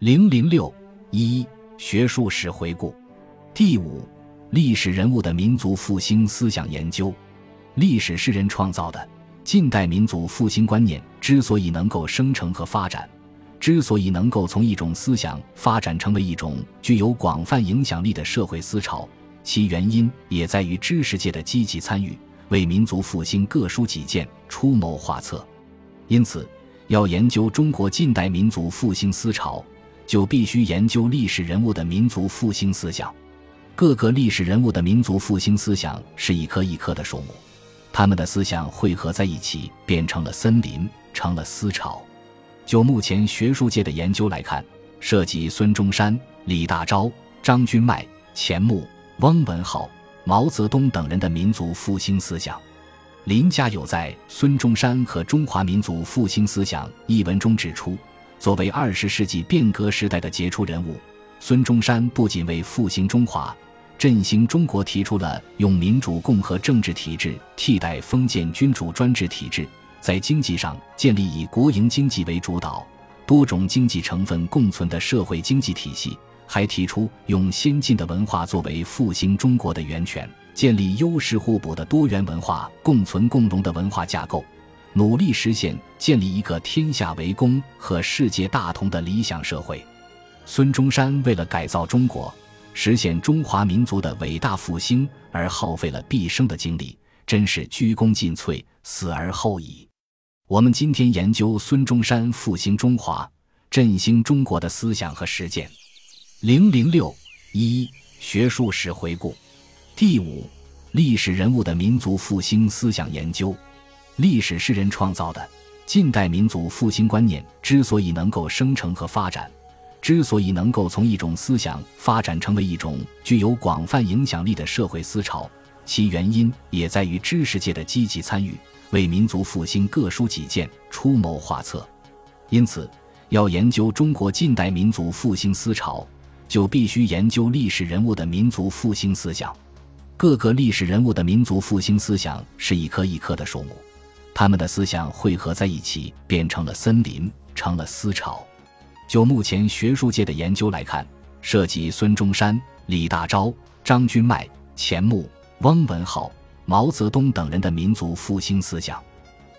零零六一学术史回顾，第五历史人物的民族复兴思想研究。历史是人创造的，近代民族复兴观念之所以能够生成和发展，之所以能够从一种思想发展成为一种具有广泛影响力的社会思潮，其原因也在于知识界的积极参与，为民族复兴各抒己见、出谋划策。因此，要研究中国近代民族复兴思潮。就必须研究历史人物的民族复兴思想。各个历史人物的民族复兴思想是一棵一棵的树木，他们的思想汇合在一起，变成了森林，成了思潮。就目前学术界的研究来看，涉及孙中山、李大钊、张君迈、钱穆、翁文灏、毛泽东等人的民族复兴思想。林家有在《孙中山和中华民族复兴思想》一文中指出。作为二十世纪变革时代的杰出人物，孙中山不仅为复兴中华、振兴中国提出了用民主共和政治体制替代封建君主专制体制，在经济上建立以国营经济为主导、多种经济成分共存的社会经济体系，还提出用先进的文化作为复兴中国的源泉，建立优势互补的多元文化共存共荣的文化架构。努力实现建立一个天下为公和世界大同的理想社会。孙中山为了改造中国，实现中华民族的伟大复兴而耗费了毕生的精力，真是鞠躬尽瘁，死而后已。我们今天研究孙中山复兴中华、振兴中国的思想和实践。零零六一学术史回顾，第五历史人物的民族复兴思想研究。历史是人创造的，近代民族复兴观念之所以能够生成和发展，之所以能够从一种思想发展成为一种具有广泛影响力的社会思潮，其原因也在于知识界的积极参与，为民族复兴各抒己见、出谋划策。因此，要研究中国近代民族复兴思潮，就必须研究历史人物的民族复兴思想。各个历史人物的民族复兴思想是一棵一棵的树木。他们的思想汇合在一起，变成了森林，成了思潮。就目前学术界的研究来看，涉及孙中山、李大钊、张君迈、钱穆、翁文灏、毛泽东等人的民族复兴思想。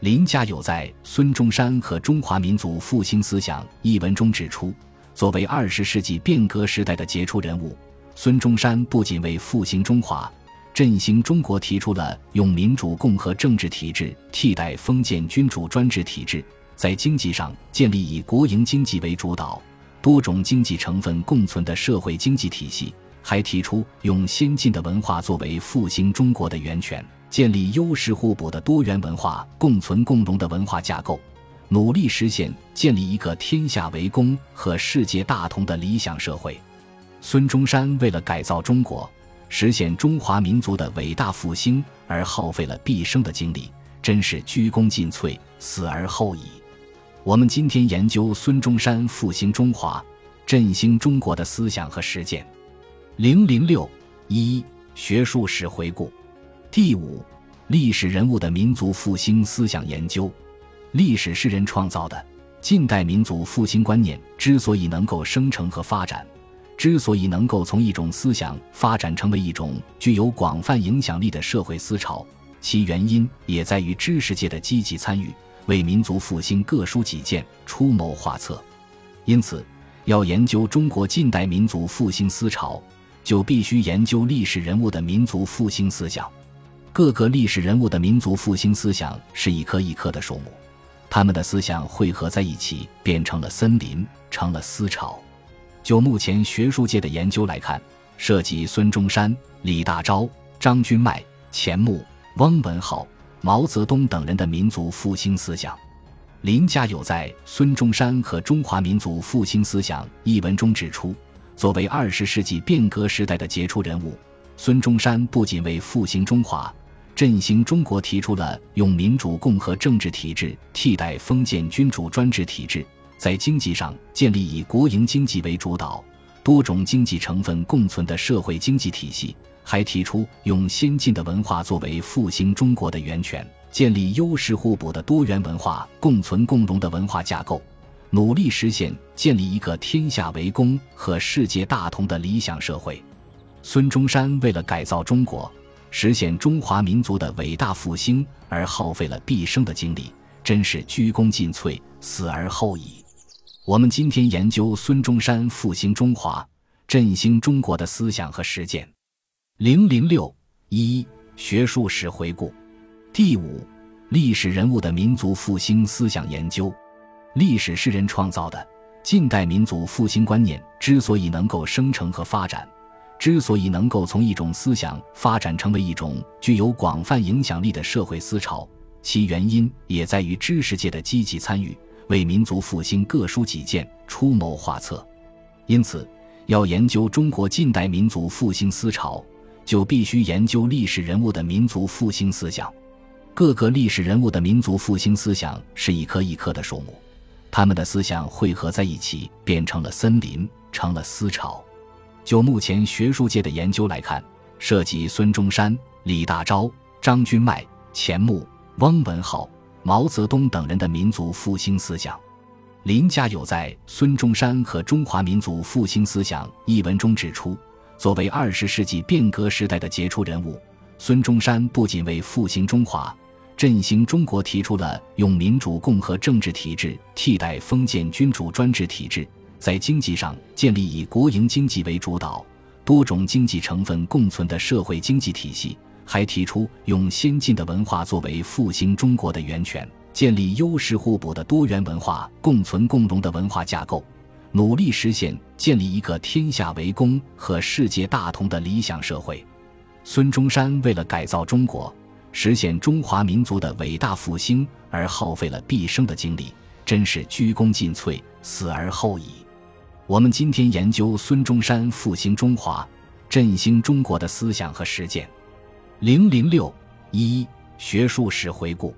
林家有在《孙中山和中华民族复兴思想》一文中指出，作为二十世纪变革时代的杰出人物，孙中山不仅为复兴中华。振兴中国提出了用民主共和政治体制替代封建君主专制体制，在经济上建立以国营经济为主导、多种经济成分共存的社会经济体系，还提出用先进的文化作为复兴中国的源泉，建立优势互补的多元文化共存共荣的文化架构，努力实现建立一个天下为公和世界大同的理想社会。孙中山为了改造中国。实现中华民族的伟大复兴而耗费了毕生的精力，真是鞠躬尽瘁，死而后已。我们今天研究孙中山复兴中华、振兴中国的思想和实践。零零六一学术史回顾，第五历史人物的民族复兴思想研究。历史是人创造的，近代民族复兴观念之所以能够生成和发展。之所以能够从一种思想发展成为一种具有广泛影响力的社会思潮，其原因也在于知识界的积极参与，为民族复兴各抒己见、出谋划策。因此，要研究中国近代民族复兴思潮，就必须研究历史人物的民族复兴思想。各个历史人物的民族复兴思想是一棵一棵的树木，他们的思想汇合在一起，变成了森林，成了思潮。就目前学术界的研究来看，涉及孙中山、李大钊、张君迈、钱穆、翁文灏、毛泽东等人的民族复兴思想。林家有在《孙中山和中华民族复兴思想》一文中指出，作为二十世纪变革时代的杰出人物，孙中山不仅为复兴中华、振兴中国提出了用民主共和政治体制替代封建君主专制体制。在经济上建立以国营经济为主导、多种经济成分共存的社会经济体系，还提出用先进的文化作为复兴中国的源泉，建立优势互补的多元文化共存共荣的文化架构，努力实现建立一个天下为公和世界大同的理想社会。孙中山为了改造中国，实现中华民族的伟大复兴而耗费了毕生的精力，真是鞠躬尽瘁，死而后已。我们今天研究孙中山复兴中华、振兴中国的思想和实践。零零六一学术史回顾，第五历史人物的民族复兴思想研究。历史是人创造的。近代民族复兴观念之所以能够生成和发展，之所以能够从一种思想发展成为一种具有广泛影响力的社会思潮，其原因也在于知识界的积极参与，为民族复兴各抒己见、出谋划策。因此，要研究中国近代民族复兴思潮，就必须研究历史人物的民族复兴思想。各个历史人物的民族复兴思想是一棵一棵的树木。他们的思想汇合在一起，变成了森林，成了思潮。就目前学术界的研究来看，涉及孙中山、李大钊、张君迈、钱穆、汪文浩、毛泽东等人的民族复兴思想。林家友在《孙中山和中华民族复兴思想》一文中指出，作为二十世纪变革时代的杰出人物，孙中山不仅为复兴中华。振兴中国提出了用民主共和政治体制替代封建君主专制体制，在经济上建立以国营经济为主导、多种经济成分共存的社会经济体系，还提出用先进的文化作为复兴中国的源泉，建立优势互补的多元文化共存共荣的文化架构，努力实现建立一个天下为公和世界大同的理想社会。孙中山为了改造中国。实现中华民族的伟大复兴而耗费了毕生的精力，真是鞠躬尽瘁，死而后已。我们今天研究孙中山复兴中华、振兴中国的思想和实践。零零六一学术史回顾，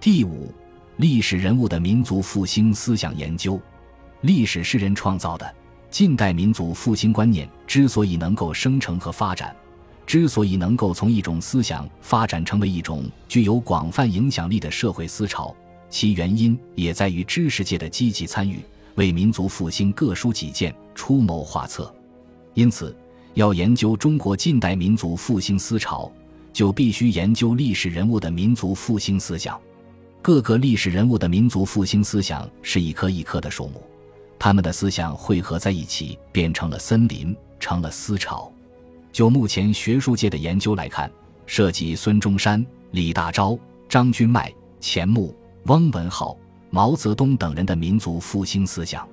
第五历史人物的民族复兴思想研究。历史是人创造的。近代民族复兴观念之所以能够生成和发展。之所以能够从一种思想发展成为一种具有广泛影响力的社会思潮，其原因也在于知识界的积极参与，为民族复兴各抒己见、出谋划策。因此，要研究中国近代民族复兴思潮，就必须研究历史人物的民族复兴思想。各个历史人物的民族复兴思想是一棵一棵的树木，他们的思想汇合在一起，变成了森林，成了思潮。就目前学术界的研究来看，涉及孙中山、李大钊、张君迈、钱穆、汪文浩、毛泽东等人的民族复兴思想。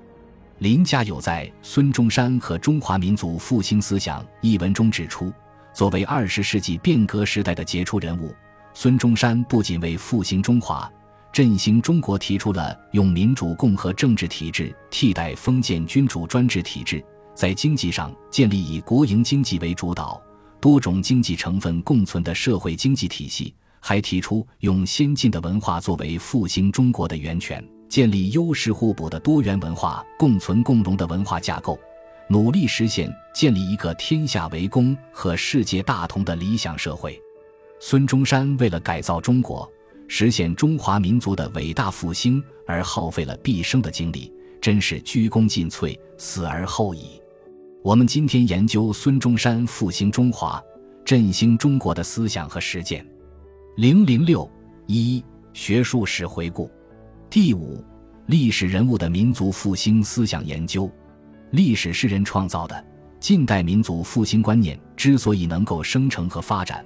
林家友在《孙中山和中华民族复兴思想》一文中指出，作为二十世纪变革时代的杰出人物，孙中山不仅为复兴中华、振兴中国提出了用民主共和政治体制替代封建君主专制体制。在经济上建立以国营经济为主导、多种经济成分共存的社会经济体系，还提出用先进的文化作为复兴中国的源泉，建立优势互补的多元文化共存共荣的文化架构，努力实现建立一个天下为公和世界大同的理想社会。孙中山为了改造中国，实现中华民族的伟大复兴而耗费了毕生的精力，真是鞠躬尽瘁，死而后已。我们今天研究孙中山复兴中华、振兴中国的思想和实践。零零六一学术史回顾，第五历史人物的民族复兴思想研究。历史是人创造的。近代民族复兴观念之所以能够生成和发展，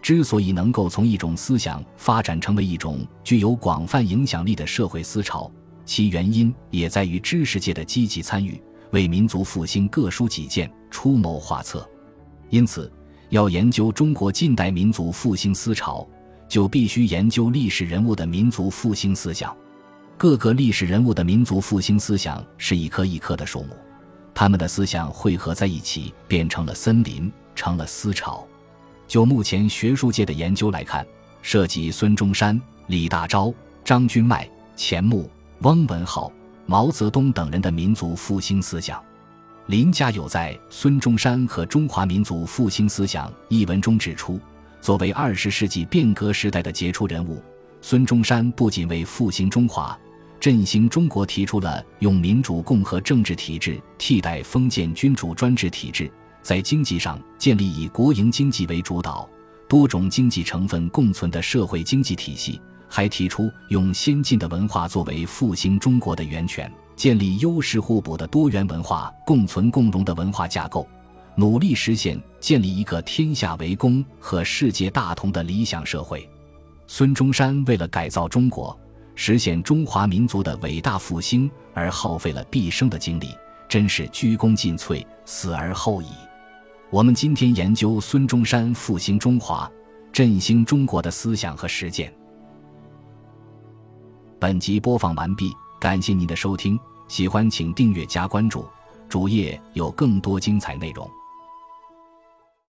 之所以能够从一种思想发展成为一种具有广泛影响力的社会思潮，其原因也在于知识界的积极参与。为民族复兴各抒己见、出谋划策，因此，要研究中国近代民族复兴思潮，就必须研究历史人物的民族复兴思想。各个历史人物的民族复兴思想是一棵一棵的树木，他们的思想汇合在一起，变成了森林，成了思潮。就目前学术界的研究来看，涉及孙中山、李大钊、张君迈、钱穆、汪文浩。毛泽东等人的民族复兴思想，林家友在《孙中山和中华民族复兴思想》一文中指出，作为二十世纪变革时代的杰出人物，孙中山不仅为复兴中华、振兴中国提出了用民主共和政治体制替代封建君主专制体制，在经济上建立以国营经济为主导、多种经济成分共存的社会经济体系，还提出用先进的文化作为复兴中国的源泉，建立优势互补的多元文化共存共荣的文化架构，努力实现建立一个天下为公和世界大同的理想社会。孙中山为了改造中国。实现中华民族的伟大复兴而耗费了毕生的精力，真是鞠躬尽瘁，死而后已。我们今天研究孙中山复兴中华、振兴中国的思想和实践。本集播放完毕，感谢您的收听，喜欢请订阅加关注，主页有更多精彩内容。